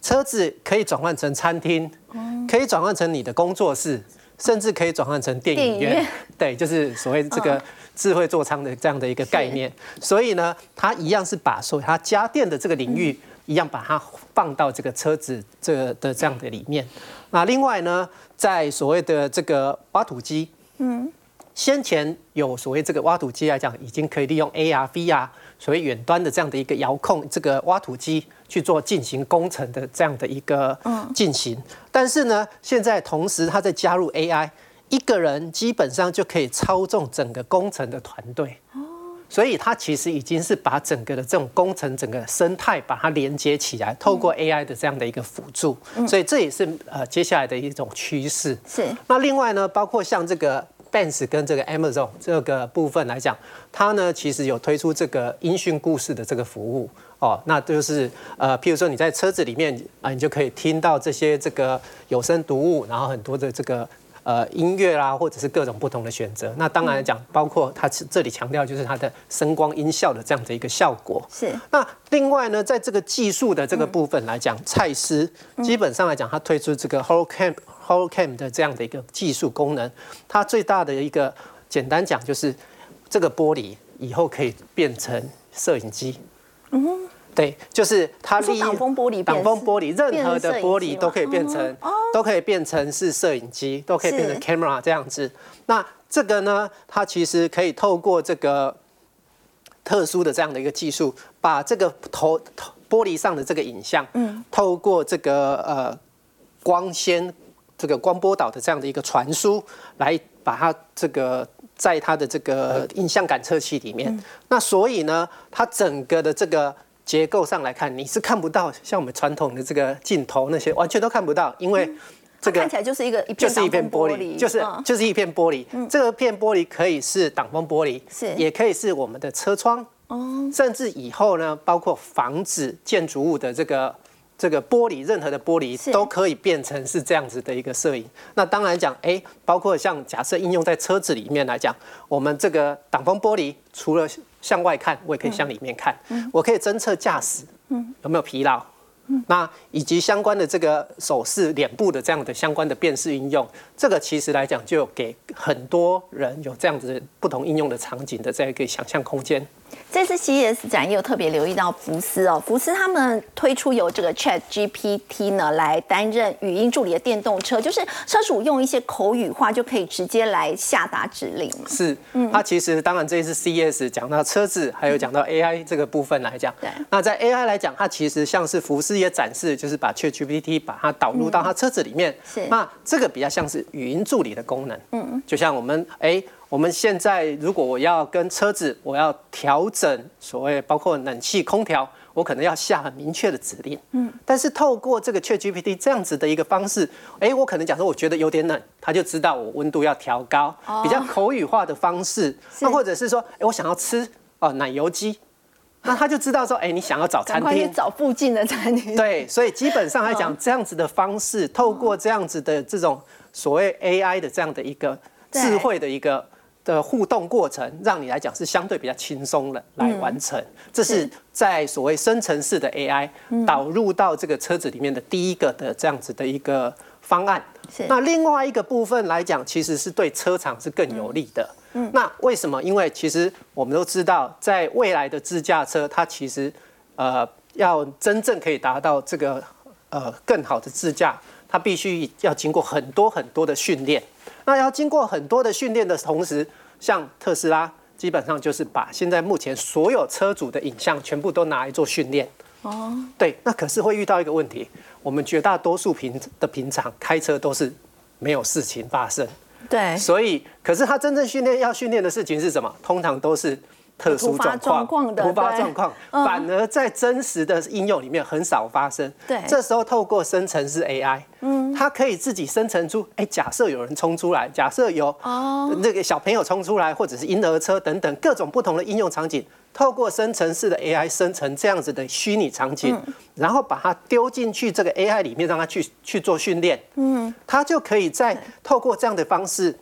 C: 车子可以转换成餐厅，可以转换成你的工作室，甚至可以转换成电影院。对，就是所谓这个智慧座舱的这样的一个概念。所以呢，它一样是把所它家电的这个领域一样把它放到这个车子这个的这样的里面。那另外呢，在所谓的这个挖土机，嗯，先前有所谓这个挖土机来讲，已经可以利用 AR、VR。所谓远端的这样的一个遥控，这个挖土机去做进行工程的这样的一个进行，但是呢，现在同时它在加入 AI，一个人基本上就可以操纵整个工程的团队。哦，所以它其实已经是把整个的这种工程整个生态把它连接起来，透过 AI 的这样的一个辅助，所以这也是呃接下来的一种趋势。
A: 是。
C: 那另外呢，包括像这个。Benz 跟这个 Amazon 这个部分来讲，它呢其实有推出这个音讯故事的这个服务哦，那就是呃，譬如说你在车子里面啊，你就可以听到这些这个有声读物，然后很多的这个呃音乐啦，或者是各种不同的选择。那当然讲，包括它这里强调就是它的声光音效的这样的一个效果。
A: 是。
C: 那另外呢，在这个技术的这个部分来讲，蔡司基本上来讲，它推出这个 HoloCam。HoloCam 的这样的一个技术功能，它最大的一个简单讲就是这个玻璃以后可以变成摄影机。嗯，对，就是它
A: 利用挡风玻璃，
C: 挡风玻璃任何的玻璃都可以变成，都可以变成是摄影机，都可以变成 camera 这样子。那这个呢，它其实可以透过这个特殊的这样的一个技术，把这个头玻璃上的这个影像，嗯，透过这个呃光纤。这个光波导的这样的一个传输，来把它这个在它的这个影像感测器里面。那所以呢，它整个的这个结构上来看，你是看不到像我们传统的这个镜头那些完全都看不到，因为
A: 这个看起来就是一个
C: 就是一片玻璃，就是就是一片玻璃。这个片玻璃可以是挡风玻璃，
A: 是
C: 也可以是我们的车窗，哦，甚至以后呢，包括房子建筑物的这个。这个玻璃，任何的玻璃都可以变成是这样子的一个摄影。那当然讲，哎，包括像假设应用在车子里面来讲，我们这个挡风玻璃除了向外看，我也可以向里面看，我可以侦测驾驶有没有疲劳。那以及相关的这个手势、脸部的这样的相关的辨识应用，这个其实来讲就给很多人有这样子不同应用的场景的这样一个想象空间。
A: 这次 CES 展也有特别留意到福斯哦，福斯他们推出由这个 Chat GPT 呢来担任语音助理的电动车，就是车主用一些口语化就可以直接来下达指令嘛。
C: 是，嗯，它其实当然这一次 CES 讲到车子，还有讲到 AI 这个部分来讲，
A: 对。
C: 那在 AI 来讲，它其实像是福斯也展示，就是把 Chat GPT 把它导入到它车子里面，
A: 是。
C: 那这个比较像是语音助理的功能，嗯，就像我们哎。我们现在如果我要跟车子，我要调整所谓包括冷气、空调，我可能要下很明确的指令。嗯，但是透过这个 Chat GPT 这样子的一个方式，哎，我可能讲说我觉得有点冷，他就知道我温度要调高，比较口语化的方式。那或者是说，哎，我想要吃哦奶油鸡，那他就知道说，哎，你想要找餐厅，
A: 找附近的餐厅。
C: 对，所以基本上来讲，这样子的方式，透过这样子的这种所谓 AI 的这样的一个智慧的一个。的互动过程，让你来讲是相对比较轻松的来完成。这是在所谓生成式的 AI 导入到这个车子里面的第一个的这样子的一个方案。那另外一个部分来讲，其实是对车厂是更有利的。嗯，那为什么？因为其实我们都知道，在未来的自驾车，它其实呃要真正可以达到这个呃更好的自驾，它必须要经过很多很多的训练。那要经过很多的训练的同时，像特斯拉基本上就是把现在目前所有车主的影像全部都拿来做训练。哦，对，那可是会遇到一个问题，我们绝大多数平的平常开车都是没有事情发生。
A: 对，
C: 所以可是他真正训练要训练的事情是什么？通常都是。特殊状况
A: 的
C: 突发状况，反而在真实的应用里面很少发生。
A: 对，
C: 这时候透过生成式 AI，嗯，它可以自己生成出，哎，假设有人冲出来，假设有哦。那个小朋友冲出来，或者是婴儿车等等各种不同的应用场景，透过生成式的 AI 生成这样子的虚拟场景，然后把它丢进去这个 AI 里面，让它去去做训练，嗯，它就可以在透过这样的方式。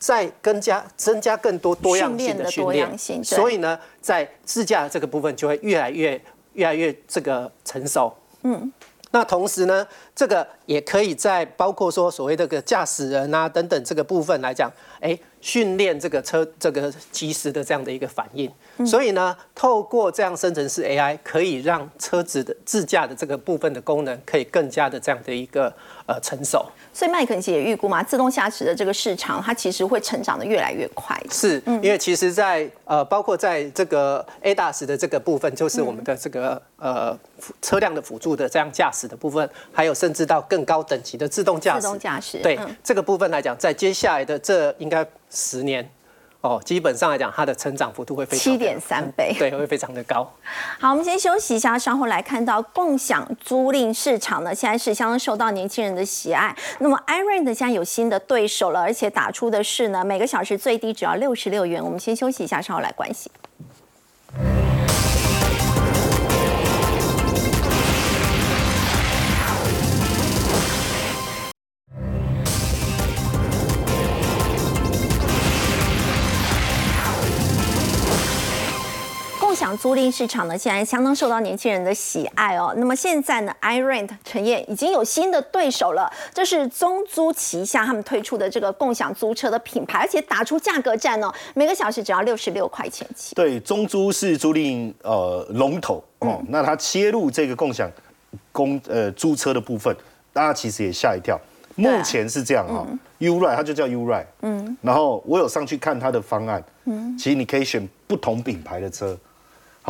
C: 再更加增加更多多样性的训练，所以呢，在自驾这个部分就会越来越越来越这个成熟。嗯，那同时呢，这个也可以在包括说所谓这个驾驶人啊等等这个部分来讲，哎。训练这个车这个及时的这样的一个反应，所以呢，透过这样生成式 AI，可以让车子的自驾的这个部分的功能可以更加的这样的一个呃成熟。
A: 所以麦肯锡也预估嘛，自动驾驶的这个市场它其实会成长的越来越快。
C: 是，因为其实在呃包括在这个 ADAS 的这个部分，就是我们的这个呃车辆的辅助的这样驾驶的部分，还有甚至到更高等级的自动驾驶。
A: 自动驾驶。
C: 对这个部分来讲，在接下来的这应该。十年，哦，基本上来讲，它的成长幅度会非常
A: 七点三倍，
C: 对，会非常的高。
A: 好，我们先休息一下，稍后来看到共享租赁市场呢，现在是相当受到年轻人的喜爱。那么，iRent 现在有新的对手了，而且打出的是呢，每个小时最低只要六十六元。我们先休息一下，稍后来关心。享租赁市场呢，现在相当受到年轻人的喜爱哦。那么现在呢，iRent 陈燕已经有新的对手了，这是中租旗下他们推出的这个共享租车的品牌，而且打出价格战哦，每个小时只要六十六块钱起。
B: 对，中租是租赁呃龙头哦，那它切入这个共享公呃租车的部分，大家其实也吓一跳。目前是这样哈，Uri 它就叫 Uri，嗯，然后我有上去看它的方案，嗯，其实你可以选不同品牌的车。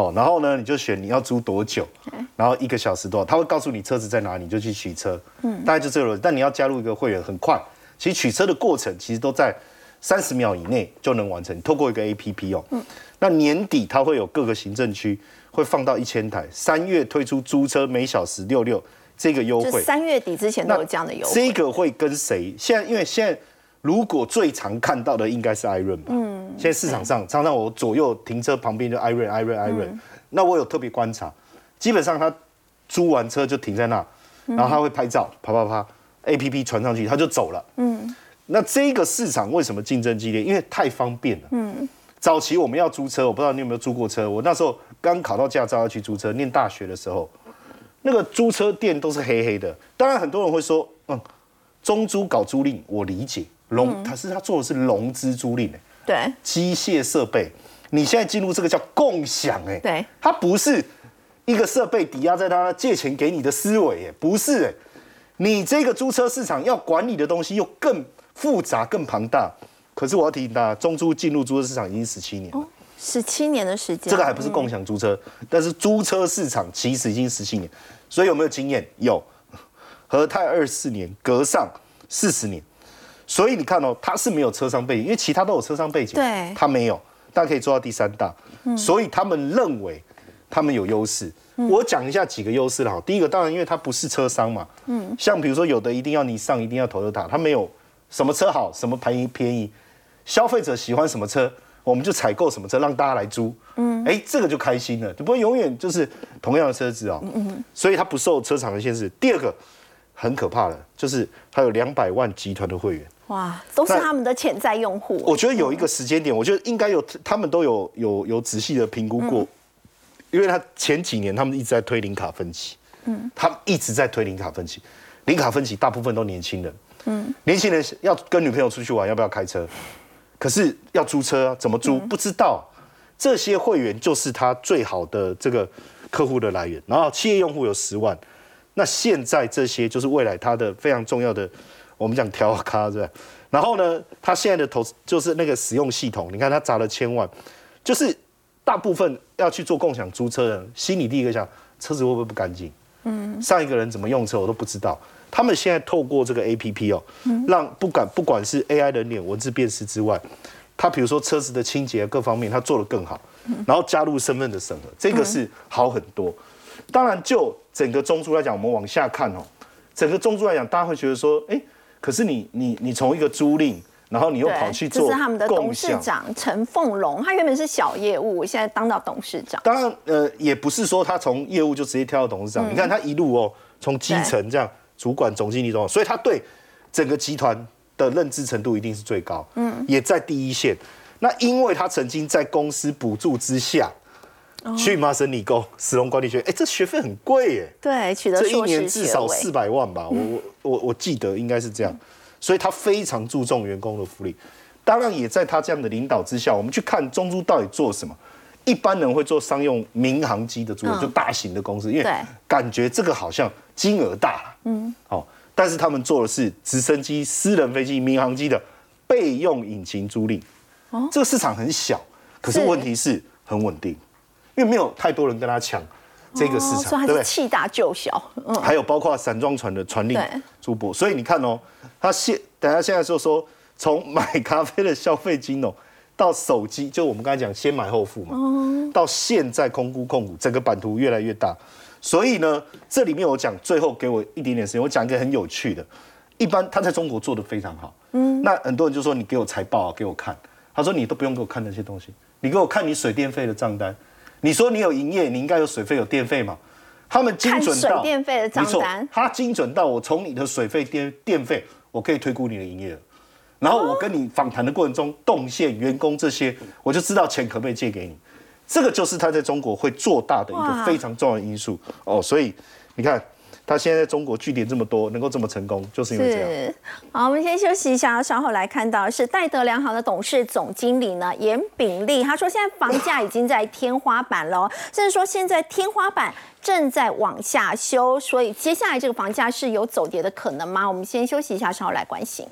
B: 好，然后呢，你就选你要租多久，然后一个小时多少，他会告诉你车子在哪里，你就去取车。嗯，大概就这个。但你要加入一个会员，很快。其实取车的过程其实都在三十秒以内就能完成，透过一个 A P P 哦。嗯。那年底它会有各个行政区会放到一千台，三月推出租车每小时六六这个优惠。
A: 三月底之前都有这样的优惠。
B: 这个会跟谁？现在因为现在。如果最常看到的应该是艾润吧，嗯，现在市场上常常我左右停车旁边就艾润、艾润、艾润，那我有特别观察，基本上他租完车就停在那，然后他会拍照，啪啪啪，A P P 传上去他就走了，嗯，那这个市场为什么竞争激烈？因为太方便了，嗯，早期我们要租车，我不知道你有没有租过车，我那时候刚考到驾照要去租车，念大学的时候，那个租车店都是黑黑的，当然很多人会说，嗯，中租搞租赁，我理解。龙，他是他做的是融资租赁诶，
A: 对，
B: 机械设备，你现在进入这个叫共享诶，
A: 对，
B: 它不是一个设备抵押在他借钱给你的思维诶，不是诶，你这个租车市场要管理的东西又更复杂更庞大，可是我要提醒大家，中租进入租车市场已经十七年，
A: 十七年的时间，
B: 这个还不是共享租车，但是租车市场其实已经十七年，所以有没有经验？有，和泰二四年，隔上四十年。所以你看哦，他是没有车商背景，因为其他都有车商背景，
A: 对，
B: 他没有，但可以做到第三大，所以他们认为他们有优势。我讲一下几个优势了。哈。第一个，当然因为他不是车商嘛，嗯，像比如说有的一定要你上，一定要投的塔，他没有什么车好，什么便宜便宜，消费者喜欢什么车，我们就采购什么车让大家来租，嗯，哎，这个就开心了，就不会永远就是同样的车子哦，嗯。所以它不受车厂的限制。第二个很可怕的，就是它有两百万集团的会员。
A: 哇，都是他们的潜在用户。
B: 我觉得有一个时间点，我觉得应该有，他们都有有有仔细的评估过，因为他前几年他们一直在推零卡分期，嗯，他们一直在推零卡分期，零卡分期大部分都年轻人，嗯，年轻人要跟女朋友出去玩，要不要开车？可是要租车啊，怎么租不知道。这些会员就是他最好的这个客户的来源。然后企业用户有十万，那现在这些就是未来他的非常重要的，我们讲调咖是吧？然后呢，他现在的投就是那个使用系统，你看他砸了千万，就是大部分要去做共享租车的人，心里第一个想车子会不会不干净？嗯，上一个人怎么用车我都不知道。他们现在透过这个 A P P 哦，让不管不管是 A I 人脸文字辨识之外，他比如说车子的清洁各方面，他做得更好，然后加入身份的审核，这个是好很多。当然，就整个中租来讲，我们往下看哦，整个中租来讲，大家会觉得说，哎，可是你你你从一个租赁，然后你又跑去做，
A: 这是他们的董事长陈凤龙，他原本是小业务，现在当到董事长。
B: 当然，呃，也不是说他从业务就直接跳到董事长，你看他一路哦，从基层这样。主管、总经理都，所以他对整个集团的认知程度一定是最高，嗯，也在第一线。那因为他曾经在公司补助之下去麻省理工、石龙管理学院，哎，这学费很贵耶，
A: 对，取得
B: 这一年至少四百万吧，我我我我记得应该是这样，所以他非常注重员工的福利。当然，也在他这样的领导之下，我们去看中珠到底做什么。一般人会做商用民航机的租赁，就大型的公司，因为感觉这个好像金额大了，嗯，哦，但是他们做的是直升机、私人飞机、民航机的备用引擎租赁，哦，这个市场很小，可是。问题是很稳定，因为没有太多人跟他抢这个市场，
A: 对不对？气大就小，
B: 嗯，还有包括散装船的船令租泊，所以你看哦，他现等下现在就说从买咖啡的消费金哦。到手机，就我们刚才讲先买后付嘛，到现在空估控股，整个版图越来越大，所以呢，这里面我讲最后给我一点点时间，我讲一个很有趣的，一般他在中国做的非常好，嗯，那很多人就说你给我财报啊给我看，他说你都不用给我看那些东西，你给我看你水电费的账单，你说你有营业，你应该有水费有电费嘛，他们精准到
A: 水电费的账单，
B: 他精准到我从你的水费电电费，我可以推估你的营业额。然后我跟你访谈的过程中，动线、员工这些，我就知道钱可不可以借给你。这个就是他在中国会做大的一个非常重要的因素哦。所以你看，他现在中国据点这么多，能够这么成功，就是因为这样。
A: 好，我们先休息一下，稍后来看到是戴德良行的董事总经理呢严炳立，他说现在房价已经在天花板了，甚至说现在天花板正在往下修，所以接下来这个房价是有走跌的可能吗？我们先休息一下，稍后来关心。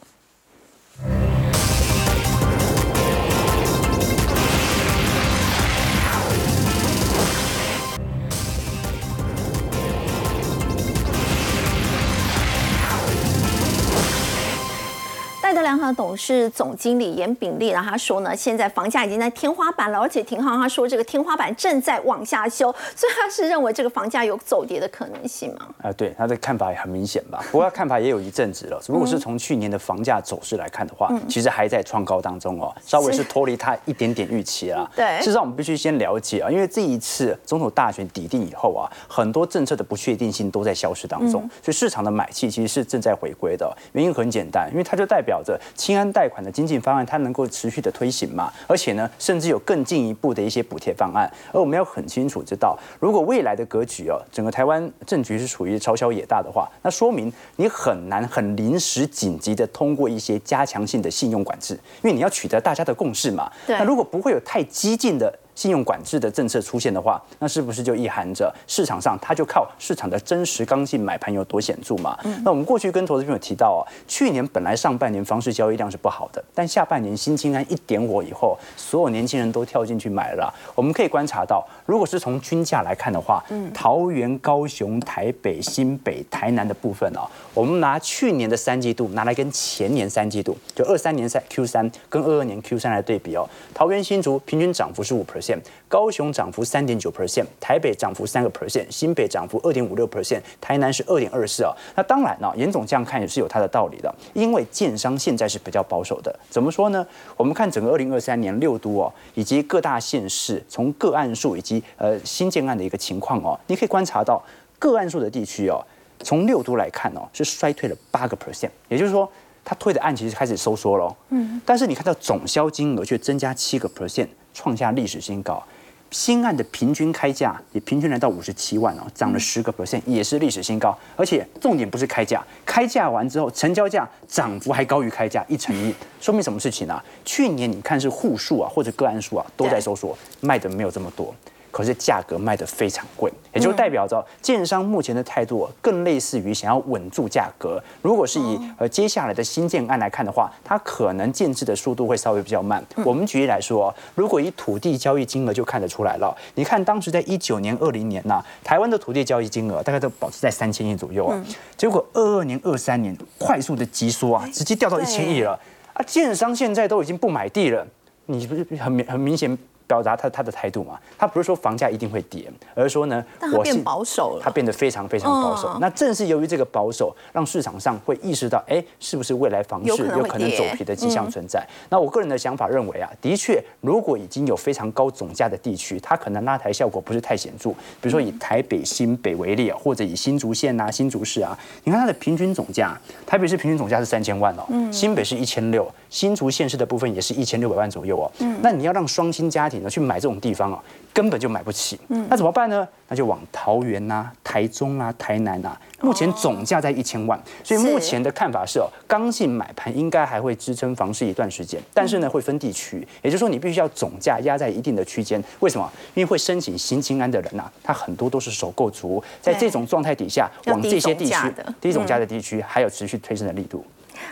A: 戴德良行董事总经理严炳立，然后他说呢，现在房价已经在天花板了，而且廷浩他说这个天花板正在往下修，所以他是认为这个房价有走跌的可能性吗？
D: 啊，对，他的看法也很明显吧。不过他看法也有一阵子了。如果是从去年的房价走势来看的话，其实还在创高当中哦，稍微是脱离他一点点预期了。
A: 对，
D: 事实上我们必须先了解啊，因为这一次总统大选抵定以后啊，很多政策的不确定性都在消失当中，所以市场的买气其实是正在回归的。原因很简单，因为它就代表着清安。贷款的经济方案，它能够持续的推行嘛？而且呢，甚至有更进一步的一些补贴方案。而我们要很清楚知道，如果未来的格局哦，整个台湾政局是处于朝小野大的话，那说明你很难很临时紧急的通过一些加强性的信用管制，因为你要取得大家的共识嘛。那如果不会有太激进的。信用管制的政策出现的话，那是不是就意含着市场上它就靠市场的真实刚性买盘有多显著嘛？那我们过去跟投资朋友提到啊，去年本来上半年房市交易量是不好的，但下半年新清单一点火以后，所有年轻人都跳进去买了。我们可以观察到，如果是从均价来看的话，嗯桃园、高雄、台北、新北、台南的部分哦，我们拿去年的三季度拿来跟前年三季度，就二三年三 Q 三跟二二年 Q 三来对比哦，桃园新竹平均涨幅是五 percent。高雄涨幅三点九 percent，台北涨幅三个 percent，新北涨幅二点五六 percent，台南是二点二四啊。那当然呢，严总这样看也是有他的道理的，因为建商现在是比较保守的。怎么说呢？我们看整个二零二三年六都哦，以及各大县市从个案数以及呃新建案的一个情况哦，你可以观察到个案数的地区哦，从六都来看哦，是衰退了八个 percent，也就是说。它退的案其实开始收缩了，嗯，但是你看到总销金额却增加七个 percent，创下历史新高。新案的平均开价也平均来到五十七万哦，涨了十个 percent，也是历史新高。而且重点不是开价，开价完之后成交价涨幅还高于开价一成一，说明什么事情啊？去年你看是户数啊或者个案数啊都在收缩，卖的没有这么多。可是价格卖得非常贵，也就代表着建商目前的态度更类似于想要稳住价格。如果是以呃接下来的新建案来看的话，它可能建制的速度会稍微比较慢。我们举例来说，如果以土地交易金额就看得出来了。你看当时在一九年、二零年呐，台湾的土地交易金额大概都保持在三千亿左右啊。结果二二年、二三年快速的急缩啊，直接掉到一千亿了。啊，建商现在都已经不买地了，你不是很明很明显？表达他他的态度嘛，他不是说房价一定会跌，而是说呢，
A: 我变保守了，
D: 他变得非常非常保守。那正是由于这个保守，让市场上会意识到，哎，是不是未来房市有可能走皮的迹象存在？那我个人的想法认为啊，的确，如果已经有非常高总价的地区，它可能拉抬效果不是太显著。比如说以台北新北为例啊，或者以新竹县啊、新竹市啊，你看它的平均总价，台北市平均总价是三千万哦，新北是一千六，新竹县市的部分也是一千六百万左右哦。那你要让双亲家庭。去买这种地方啊，根本就买不起。嗯，那怎么办呢？那就往桃园呐、台中啊、台南啊。目前总价在一千万，所以目前的看法是哦，刚性买盘应该还会支撑房市一段时间。但是呢，会分地区，也就是说你必须要总价压在一定的区间。为什么？因为会申请新青安的人呐，他很多都是首购族，在这种状态底下，往这些地区低总价的地区还有持续推升的力度。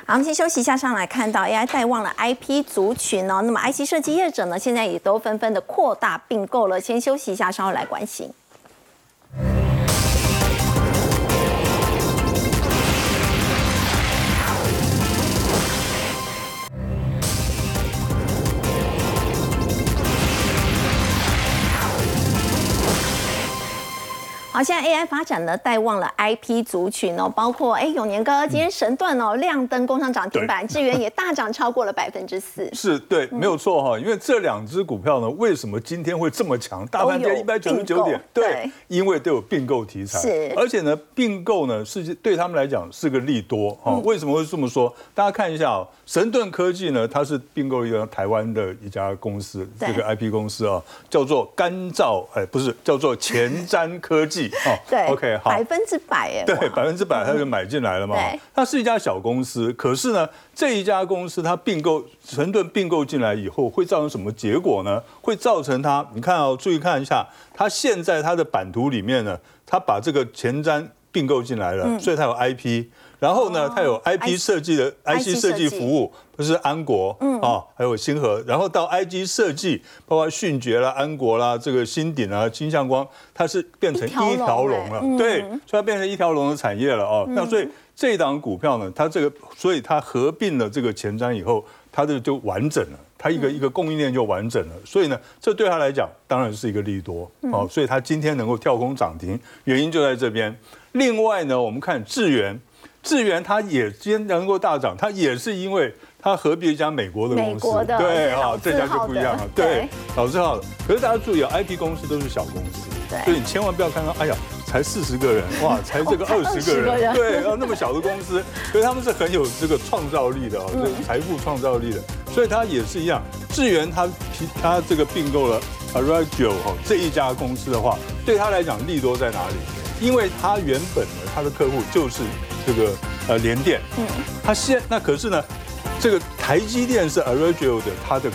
A: 好，我们先休息一下，上来看到 AI 带旺了 IP 族群哦。那么 IC 设计业者呢，现在也都纷纷的扩大并购了。先休息一下，稍后来关心。好，现在 AI 发展呢，带旺了 IP 族群哦，包括哎永年哥今天神盾哦亮灯工上涨停板，智源也大涨超过了百分之四。[laughs]
E: 是对，没有错哈，因为这两只股票呢，为什么今天会这么强？大盘跌一百九十九点，对，因为都有并购题材，
A: 是，
E: 而且呢，并购呢是对他们来讲是个利多哈。为什么会这么说？大家看一下哦，神盾科技呢，它是并购一个台湾的一家公司，这个 IP 公司啊，叫做干燥，哎，不是，叫做前瞻科技。
A: 哦，对
E: ，OK，好，
A: 百分之百哎，
E: 对，百分之百他就买进来了嘛。对，它是一家小公司，可是呢，这一家公司它并购成顿并购进来以后，会造成什么结果呢？会造成它，你看哦，注意看一下，它现在它的版图里面呢，它把这个前瞻并购进来了，所以它有 IP。然后呢，它有 IP 设计的 IC 设计服务，不是安国啊，还有星河。然后到 IG 设计，包括迅捷啦、安国啦、这个新鼎啊、金相光，它是变成一条龙了，对，所以它变成一条龙的产业了哦。那所以这一档股票呢，它这个，所以它合并了这个前瞻以后，它的就完整了，它一个一个供应链就完整了。所以呢，这对它来讲当然是一个利多哦。所以它今天能够跳空涨停，原因就在这边。另外呢，我们看智源。智源它也今天能够大涨，它也是因为它合并一家美国的公司，
A: 对
E: 啊，这家就不一样了，对，老字号的。可是大家注意啊，IP 公司都是小公司，所以你千万不要看到，哎呀，才四十个人，哇，[laughs] 才这个二十个人，对，然后，那么小的公司，所以他们是很有这个创造力的哦，这个财富创造力的。所以它也是一样，智源它它这个并购了 Aragio 哈这一家公司的话，对他来讲利多在哪里？因为他原本呢，他的客户就是。这个呃联电，嗯，它现那可是呢，这个台积电是 Arregio 的它的。